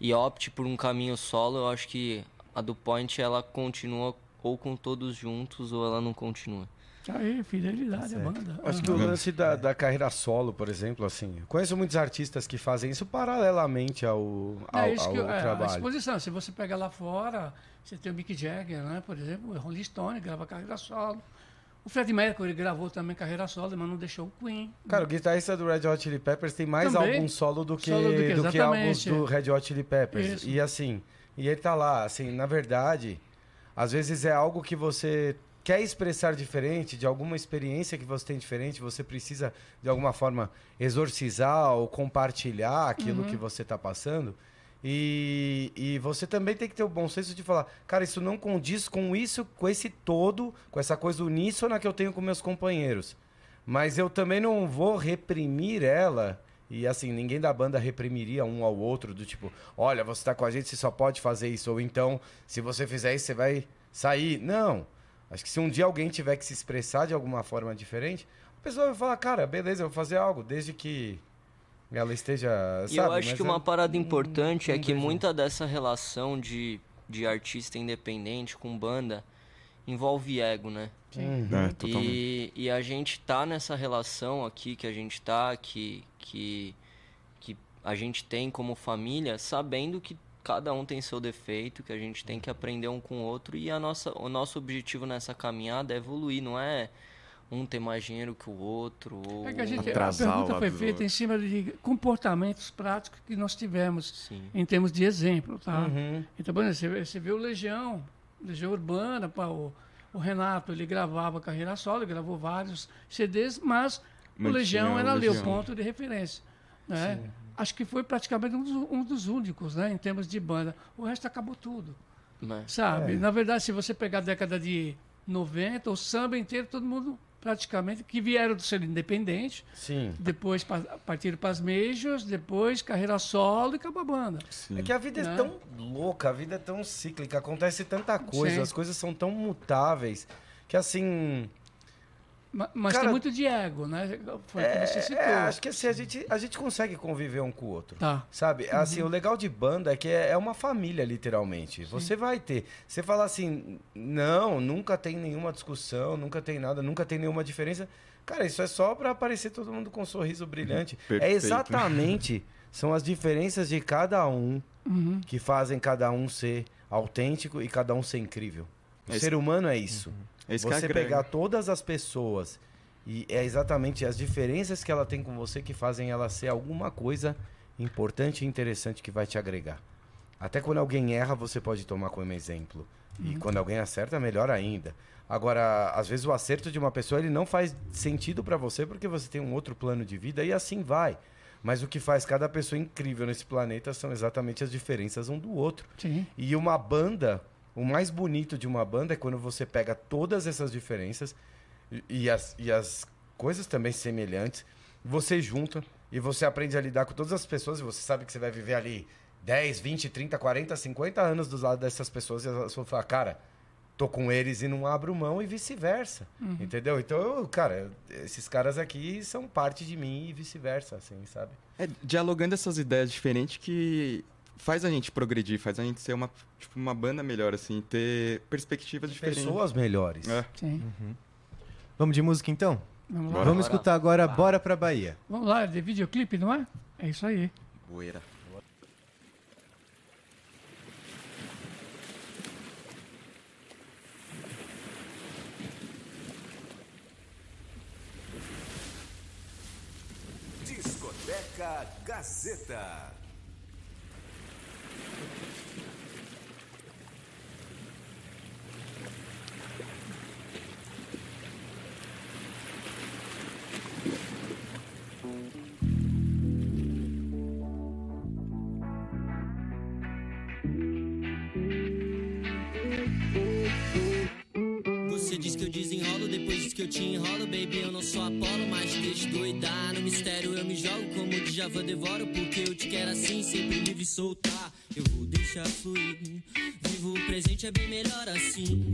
e, e opte por um caminho solo, eu acho que a do Point ela continua ou com todos juntos ou ela não continua. Aí, fidelidade à banda. Acho que o Aham. lance da, da carreira solo, por exemplo, assim, eu conheço muitos artistas que fazem isso paralelamente ao, ao, É isso que ao eu- é, a trabalho. exposição. Se você pega lá fora, você tem o Mick Jagger, né? Por exemplo, o Rolling Stone grava carreira solo. O Fred Mercury gravou também carreira solo, mas não deixou o Queen. Cara, o guitarrista do Red Hot Chili Peppers tem mais Também. álbum solo do que, Solo do que- do que álbuns do Red Hot Chili Peppers. Isso. E assim, e ele tá lá, assim, na verdade, às vezes é algo que você quer expressar diferente, de alguma experiência que você tem diferente, você precisa de alguma forma exorcizar ou compartilhar aquilo Uhum. que você tá passando. E, e você também tem que ter o bom senso de falar, cara, isso não condiz com isso, com esse todo, com essa coisa uníssona que eu tenho com meus companheiros. Mas eu também não vou reprimir ela. E assim, ninguém da banda reprimiria um ao outro, do tipo, olha, você tá com a gente, você só pode fazer isso. Ou então, se você fizer isso, você vai sair. Não. Acho que se um dia alguém tiver que se expressar de alguma forma diferente, a pessoa vai falar, cara, beleza, eu vou fazer algo, desde que ela esteja. E sabe? eu acho Mas que uma parada importante é que muita dessa relação de, de artista independente com banda envolve ego, né? Uhum. É. E, e a gente tá nessa relação aqui que a gente tá, que, que, que a gente tem como família, sabendo que cada um tem seu defeito, que a gente tem que aprender um com o outro e a nossa, o nosso objetivo nessa caminhada é evoluir, não é um ter mais dinheiro que o outro. Ou... É que a, gente, a Atrasar o pergunta foi feita em cima de comportamentos práticos que nós tivemos Sim. em termos de exemplo, tá? Uhum. Então, por exemplo, você, você vê o Legião, Legião Urbana, pá, o, o Renato, ele gravava carreira solo, ele gravou vários CDs, mas o Legião o era ali o ponto de referência, né? Acho que foi praticamente um dos, um dos únicos, né, em termos de banda. O resto acabou tudo, Né? sabe? Na verdade, se você pegar a década de 90, o samba inteiro, todo mundo praticamente que vieram do ser independente, Sim. depois pa- partiram para as majors, depois carreira solo e acabou a banda. Sim. É que a vida é Né? tão louca, a vida é tão cíclica, acontece tanta coisa, Sim. as coisas são tão mutáveis, que assim. Ma- Mas Cara, tem muito de ego, né? Foi o que você citou. É, acho que assim, a gente, a gente consegue conviver um com o outro. Tá. Sabe? Assim, o legal de banda é que é, é uma família, literalmente. Você vai ter. Você fala assim, não, nunca tem nenhuma discussão, nunca tem nada, nunca tem nenhuma diferença. Cara, isso é só pra aparecer todo mundo com um sorriso brilhante. [laughs] É Perfeito. exatamente. São as diferenças de cada um Uhum. que fazem cada um ser autêntico e cada um ser incrível. O É ser humano é isso. É isso que Você agrega. pegar todas as pessoas e é exatamente as diferenças que ela tem com você que fazem ela ser alguma coisa importante e interessante que vai te agregar. Até quando alguém erra, você pode tomar como exemplo. E quando alguém acerta, melhor ainda. Agora, às vezes o acerto de uma pessoa ele não faz sentido pra você porque você tem um outro plano de vida e assim vai. Mas o que faz cada pessoa incrível nesse planeta são exatamente as diferenças um do outro. Sim. E uma banda, o mais bonito de uma banda é quando você pega todas essas diferenças e- e as, e as coisas também semelhantes, você junta e você aprende a lidar com todas as pessoas e você sabe que você vai viver ali 10, 20, 30, 40, 50 anos do lado dessas pessoas e elas vão falar, cara, tô com eles e não abro mão e vice-versa. Entendeu? Então, eu, cara, esses caras aqui são parte de mim e vice-versa, assim, sabe? É dialogando essas ideias diferentes que faz a gente progredir, faz a gente ser uma, tipo, uma banda melhor, assim, ter perspectivas diferentes. Pessoas melhores. É. Sim. Vamos de música então? Vamos lá. Vamos escutar agora Bora Pra Bahia. Vamos lá, de videoclipe, não é? É isso aí. Boeira. Discoteca Gazeta. Você diz que eu desenrolo, depois diz que eu te enrolo Baby, eu não sou Apolo, mas deixa doidar No mistério eu me jogo, como de Java devoro Porque eu te quero assim, sempre livre e soltar Eu vou deixar fluir. Vivo o presente, é bem melhor assim.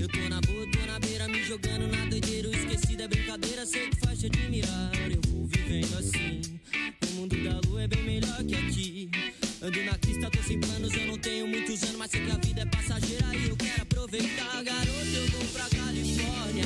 Eu tô na boa, tô na beira Me jogando na doideira, o esquecido é brincadeira Sei que faz te admirar, eu vou vivendo assim. O mundo da lua é bem melhor que aqui. Ando na crista, tô sem planos, eu não tenho muitos anos, mas sei que a vida é passageira e eu quero aproveitar. Garoto, eu vou pra Califórnia,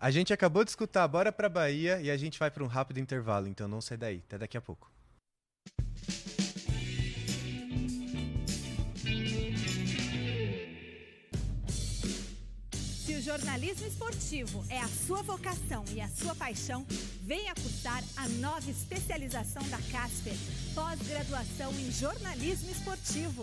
A gente acabou de escutar Bora Pra Bahia e a gente vai para um rápido intervalo, então não sai daí. Até daqui a pouco. Se o jornalismo esportivo é a sua vocação e a sua paixão, venha cursar a nova especialização da Casper, pós-graduação em jornalismo esportivo.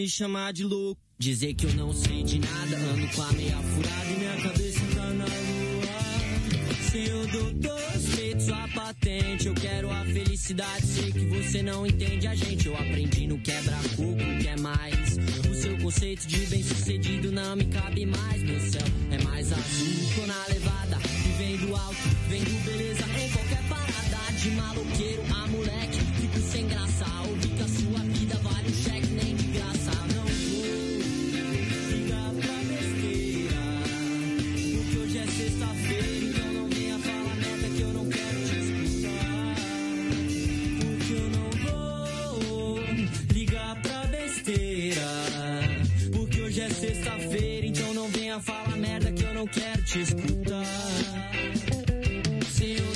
Me chamar de louco. Dizer que eu não sei de nada, ando com a meia furada e minha cabeça tá na lua. Senhor doutor, respeito sua patente. Eu quero a felicidade, sei que você não entende a gente. Eu aprendi no quebra-coco, que é mais. O seu conceito de bem sucedido não me cabe mais. Meu céu é mais azul, tô na levada. E vem do alto, vem do beleza te escutar.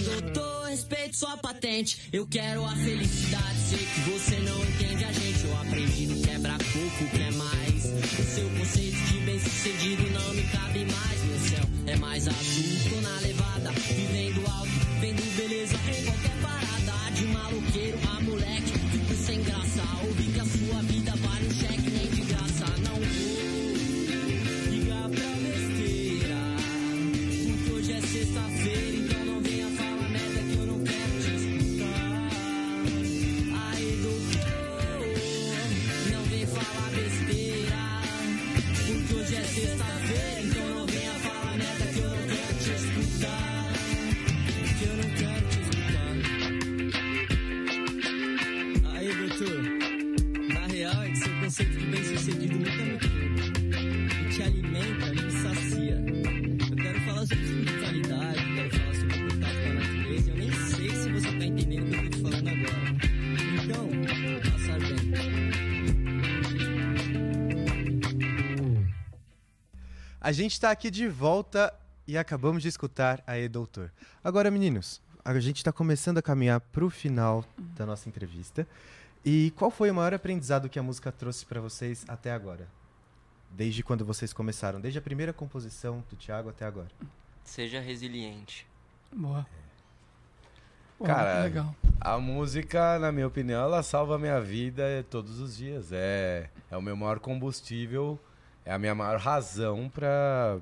Doutor, respeito sua patente. Eu quero a felicidade, sei que você não entende a gente. Eu aprendi no quebra-coco, que é mais. Seu conceito de bem sucedido não me cabe mais. Meu céu é mais azul, tô na levada. Hoje é sexta-feira, então não A gente tá aqui de volta e acabamos de escutar a Doutor. Agora, meninos, a gente tá começando a caminhar pro final da nossa entrevista. E qual foi o maior aprendizado que a música trouxe para vocês até agora? Desde quando vocês começaram? Desde a primeira composição do Thiago até agora? Seja resiliente. Boa. Pô, Cara, legal. a música, na minha opinião, ela salva a minha vida todos os dias. É, é o meu maior combustível, é a minha maior razão pra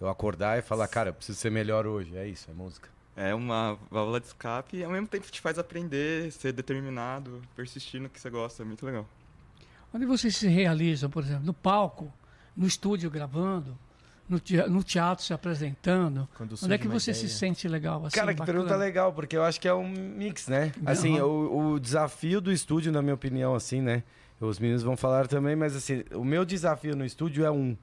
eu acordar e falar, cara, eu preciso ser melhor hoje. É isso, é música. É uma válvula de escape e ao mesmo tempo te faz aprender, ser determinado, persistir no que você gosta. É muito legal. Onde vocês se realizam, por exemplo, no palco, no estúdio gravando, no tea- no teatro se apresentando? Quando Onde é que você se ideia. sente legal? Assim, Cara, que bacana? pergunta legal, porque eu acho que é um mix, né? Assim, o, o desafio do estúdio, na minha opinião, assim, né? Os meninos vão falar também, mas assim, o meu desafio no estúdio é um.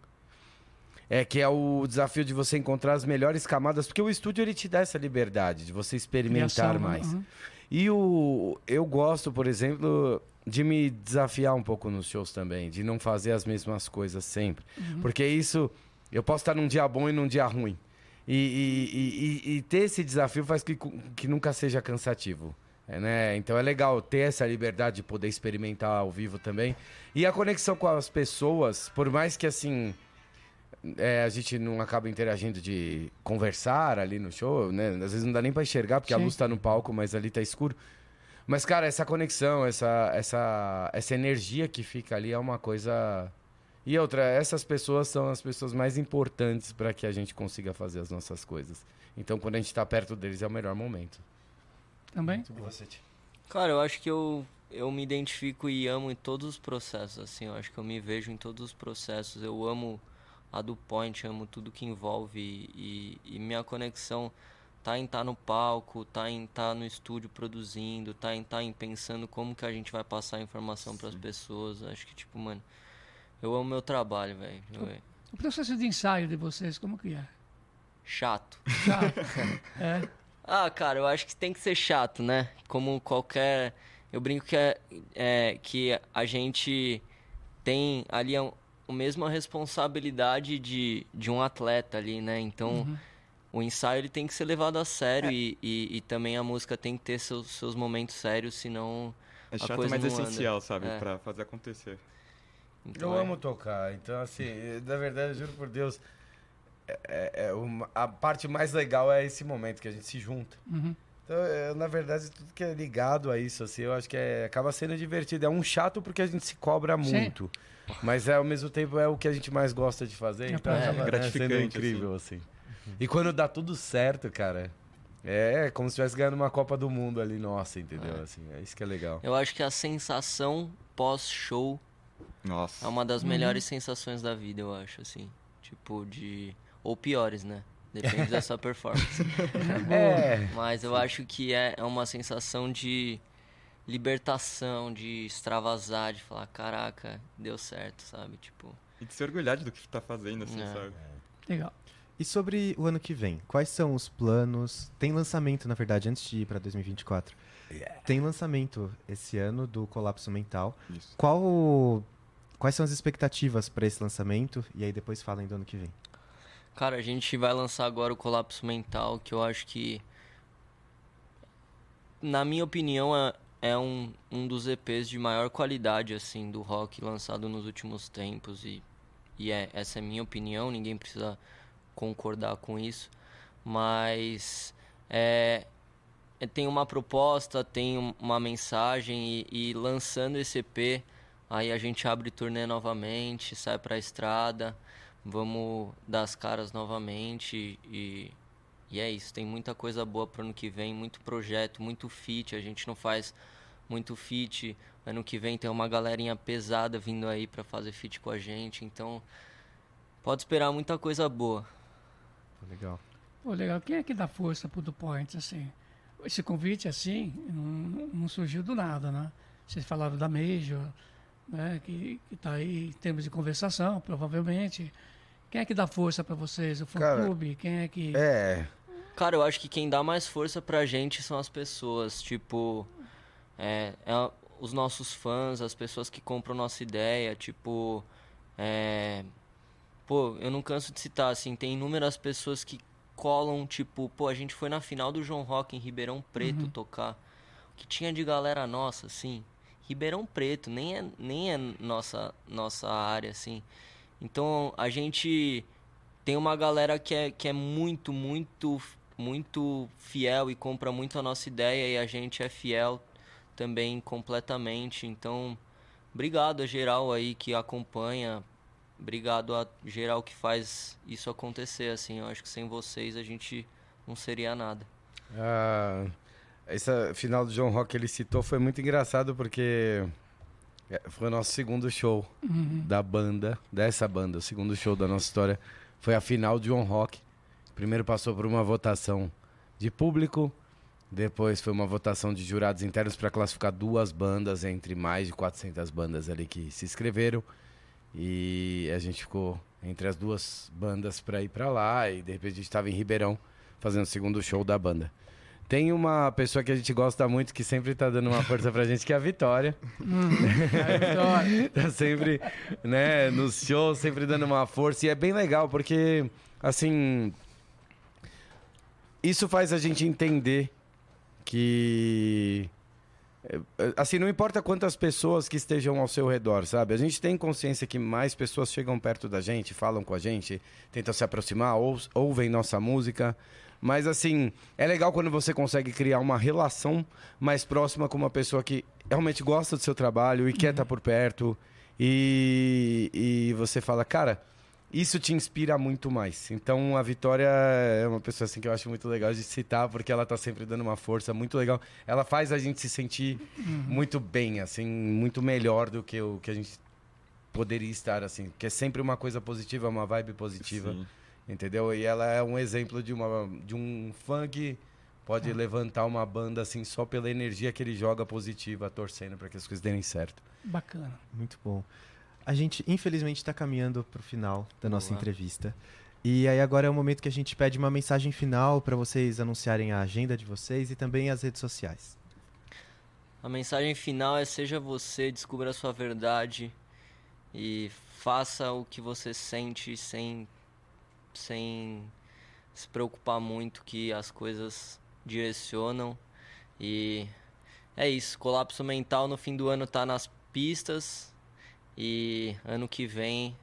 É que é o desafio de você encontrar as melhores camadas, porque o estúdio ele te dá essa liberdade de você experimentar Criação, mais. Uhum. E o eu gosto, por exemplo, de me desafiar um pouco nos shows também, de não fazer as mesmas coisas sempre. Uhum. Porque isso, eu posso estar num dia bom e num dia ruim. E, e- e- e- e ter esse desafio faz que, que nunca seja cansativo. É, né? Então é legal ter essa liberdade de poder experimentar ao vivo também. E a conexão com as pessoas, por mais que assim. é, a gente não acaba interagindo de conversar ali no show, né? Às vezes não dá nem pra enxergar, porque a Sim. luz tá no palco, mas ali tá escuro. Mas, cara, essa conexão, essa, essa, essa energia que fica ali é uma coisa. E outra, essas pessoas são as pessoas mais importantes para que a gente consiga fazer as nossas coisas. Então, quando a gente tá perto deles, é o melhor momento. Também? E você? Cara, eu acho que eu, eu me identifico e amo em todos os processos, assim. Eu acho que eu me vejo em todos os processos. Eu amo a do Point, amo tudo que envolve e, e minha conexão tá em estar no palco, tá em estar no estúdio produzindo, tá em estar em pensando como que a gente vai passar a informação para as pessoas. Acho que, tipo, mano, eu amo meu trabalho, velho. O processo de ensaio de vocês, como que é? Chato. Chato. [laughs] é. Ah, cara, eu acho que tem que ser chato, né? Como qualquer. Eu brinco que, é, é, que a gente tem ali a, a mesma responsabilidade de, de um atleta ali, né? Então, Uhum. o ensaio ele tem que ser levado a sério e, e, e também a música tem que ter seus, seus momentos sérios, senão. É a chato, coisa mas não anda. essencial, sabe? É. Pra fazer acontecer. Então, Eu é. amo tocar, então assim, na verdade, eu juro por Deus, é, é- é uma- a parte mais legal é esse momento que a gente se junta. Uhum. Então, é, na verdade, tudo que é ligado a isso, assim, eu acho que é, acaba sendo divertido. É um chato porque a gente se cobra Sim. muito. Mas é, ao mesmo tempo é o que a gente mais gosta de fazer. Então É, acaba né, gratificante, sendo incrível, assim. E quando dá tudo certo, cara, é como se estivesse ganhando uma Copa do Mundo ali, nossa, entendeu? Assim, é isso que é legal. Eu acho que a sensação pós-show Nossa. é uma das melhores sensações da vida, eu acho, assim. Tipo, de. Ou piores, né? Depende da sua performance. [laughs] É. Mas eu acho que é é uma sensação de libertação, de extravasar, de falar, caraca, deu certo, sabe? Tipo. E de se orgulhar do que tá fazendo, assim, É. sabe? Legal. E sobre o ano que vem, quais são os planos? Tem lançamento, na verdade, antes de ir para 2024. Tem lançamento esse ano do Colapso Mental. Isso. Qual, quais são as expectativas para esse lançamento? E aí depois falem do ano que vem. Cara, a gente vai lançar agora o Colapso Mental, que eu acho que, na minha opinião, é, é um, um dos EPs de maior qualidade, assim, do rock lançado nos últimos tempos. E, e é, essa é a minha opinião, ninguém precisa concordar com isso. Mas é, é, tem uma proposta, tem um- uma mensagem e, e lançando esse EP, aí a gente abre turnê novamente, sai pra estrada, vamos dar as caras novamente e, e é isso. Tem muita coisa boa pro ano que vem, muito projeto, muito feat. A gente não faz muito feat. Ano que vem tem uma galerinha pesada vindo aí pra fazer feat com a gente, então pode esperar muita coisa boa. Legal. Pô, legal. Quem é que dá força pro Do Point, assim? Esse convite, assim, não, não surgiu do nada, né? Vocês falaram da Major, né? Que, que tá aí em termos de conversação, provavelmente. Quem é que dá força pra vocês? O fã-clube? Quem é que... É, Cara, eu acho que quem dá mais força pra gente são as pessoas. Tipo, é, é os nossos fãs, as pessoas que compram nossa ideia. Tipo, é, pô, eu não canso de citar, assim, tem inúmeras pessoas que colam, tipo, pô, a gente foi na final do João Rock em Ribeirão Preto tocar. O que tinha de galera nossa, assim, Ribeirão Preto, nem é, nem é nossa, nossa área, assim. Então, a gente tem uma galera que é, que é muito, muito, muito fiel e compra muito a nossa ideia e a gente é fiel também completamente. Então, obrigado a geral aí que acompanha, obrigado a geral que faz isso acontecer, assim. Eu acho que sem vocês a gente não seria nada. Ah, essa final do João Rock que ele citou foi muito engraçado porque é, foi o nosso segundo show da banda, dessa banda, o segundo show da nossa história. Foi a final de João Rock. Primeiro passou por uma votação de público, depois foi uma votação de jurados internos para classificar duas bandas entre mais de 400 bandas ali que se inscreveram. E a gente ficou entre as duas bandas para ir para lá e de repente a gente estava em Ribeirão fazendo o segundo show da banda. Tem uma pessoa que a gente gosta muito que sempre tá dando uma força pra gente, que é a Vitória. Vitória. [laughs] tá sempre, né, nos shows, sempre dando uma força. E é bem legal, porque, assim. Isso faz a gente entender que. é, Assim, não importa quantas pessoas que estejam ao seu redor, sabe? A gente tem consciência que mais pessoas chegam perto da gente, falam com a gente, tentam se aproximar, ou, ouvem nossa música. Mas, assim, é legal quando você consegue criar uma relação mais próxima com uma pessoa que realmente gosta do seu trabalho e quer estar por perto. E, e você fala, cara, isso te inspira muito mais. Então, a Vitória é uma pessoa assim que eu acho muito legal de citar, porque ela tá sempre dando uma força muito legal. Ela faz a gente se sentir muito bem, assim, muito melhor do que o que a gente poderia estar, assim. Que é sempre uma coisa positiva, uma vibe positiva. Sim. Entendeu? E ela é um exemplo de, uma, de um fã que pode levantar uma banda assim só pela energia que ele joga positiva, torcendo para que as coisas derem certo. Bacana. Muito bom. A gente, infelizmente, está caminhando para o final da nossa entrevista. E aí agora é o momento que a gente pede uma mensagem final para vocês anunciarem a agenda de vocês e também as redes sociais. A mensagem final é seja você, descubra a sua verdade e faça o que você sente sem sem se preocupar muito que as coisas direcionam e é isso, colapso mental no fim do ano tá nas pistas e ano que vem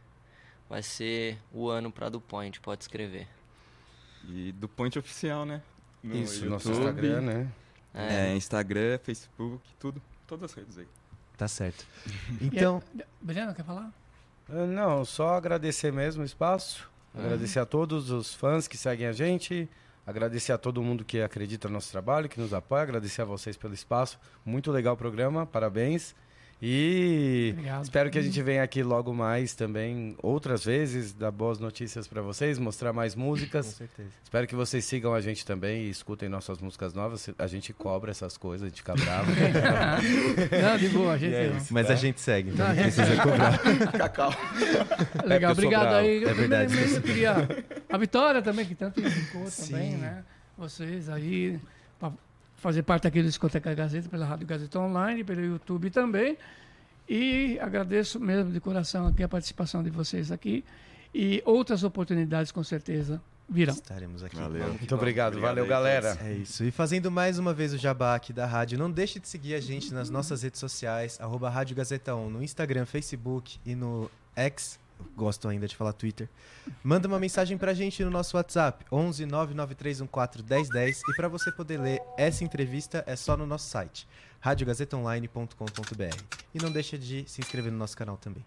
vai ser o ano para do Point, pode escrever. E do Point Oficial, né? no Isso, nosso YouTube. Instagram, né? É, Instagram, Facebook, tudo. Todas as redes aí. Tá certo. [laughs] Então, aí, Breno, quer falar? Ah, Não, só agradecer mesmo o espaço. Agradecer a todos os fãs que seguem a gente. Agradecer a todo mundo que acredita no nosso trabalho, que nos apoia. Agradecer a vocês pelo espaço. Muito legal o programa, parabéns. E Obrigado. espero que a gente venha aqui logo mais também, outras vezes, dar boas notícias para vocês, mostrar mais com músicas. certeza. Espero que vocês sigam a gente também e escutem nossas músicas novas. A gente cobra essas coisas, a gente fica bravo. [laughs] Não, de boa, a gente é isso, Mas tá? a gente segue, então Não, gente precisa cobrar. [laughs] Cacau. Legal, É obrigado aí. É Eu verdade, primeiramente você- queria [laughs] a Vitória também, que tanto indicou Sim. também, né? Vocês aí, para fazer parte aqui do Discoteca Gazeta, pela Rádio Gazeta Online, pelo YouTube também. E agradeço mesmo de coração aqui a participação de vocês aqui. E outras oportunidades, com certeza, virão. Estaremos aqui. Valeu. Muito obrigado, valeu aí, galera. É isso. E fazendo mais uma vez o jabá aqui da rádio, não deixe de seguir a gente nas nossas redes sociais, arroba Rádio Gazeta 1, no Instagram, Facebook e no X. eu Gosto ainda de falar Twitter. Manda uma mensagem pra gente no nosso WhatsApp, 11 99314 1010. E pra você poder ler essa entrevista é só no nosso site, radiogazetaonline.com.br. E não deixa de se inscrever no nosso canal também.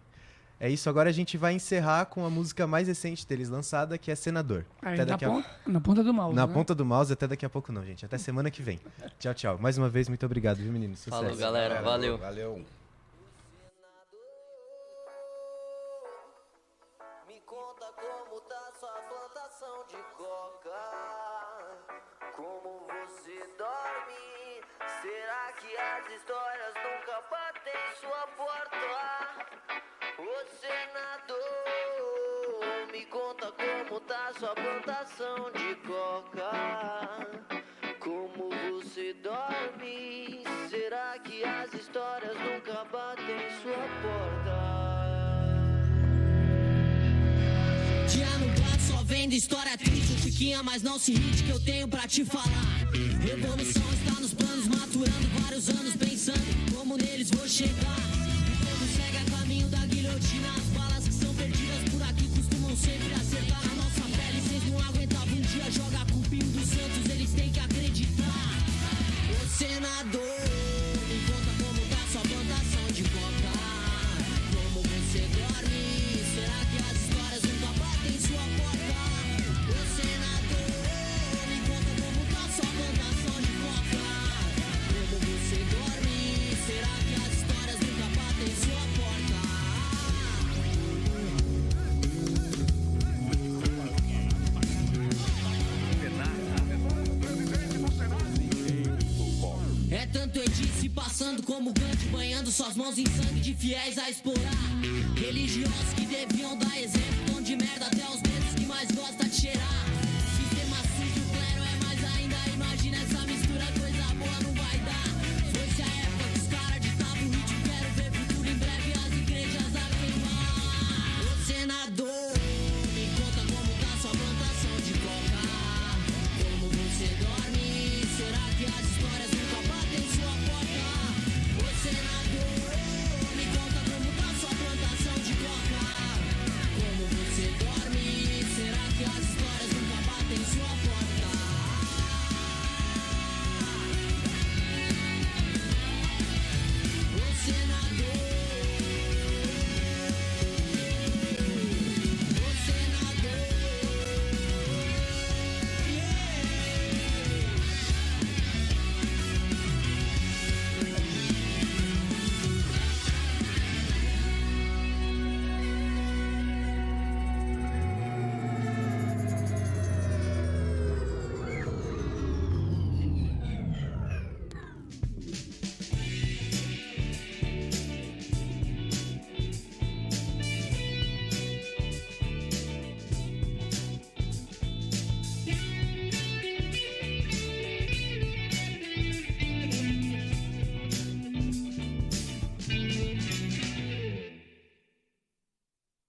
É isso, agora a gente vai encerrar com a música mais recente deles lançada, que é Senador. Aí, Até na, daqui a ponta, na ponta do mouse. na né? ponta do mouse, até daqui a pouco não, gente. Até semana que vem. Tchau, tchau. Mais uma vez, muito obrigado, viu, meninos? Sucesso. Falou, galera. Valeu. Valeu. Como tá sua plantação de coca. Como você dorme? Será que as histórias nunca batem sua porta? Dia nublado só vendo história triste Chiquinha, mas não se irrite que eu tenho pra te falar Revolução está nos planos Maturando vários anos pensando Como neles vou chegar E todo segue a caminho da guilhotina As balas que são perdidas por aqui Costumam sempre acertar Se passando como Gandhi Banhando suas mãos em sangue de fiéis a explorar. Religiosos que deviam dar exemplo Tom de merda até os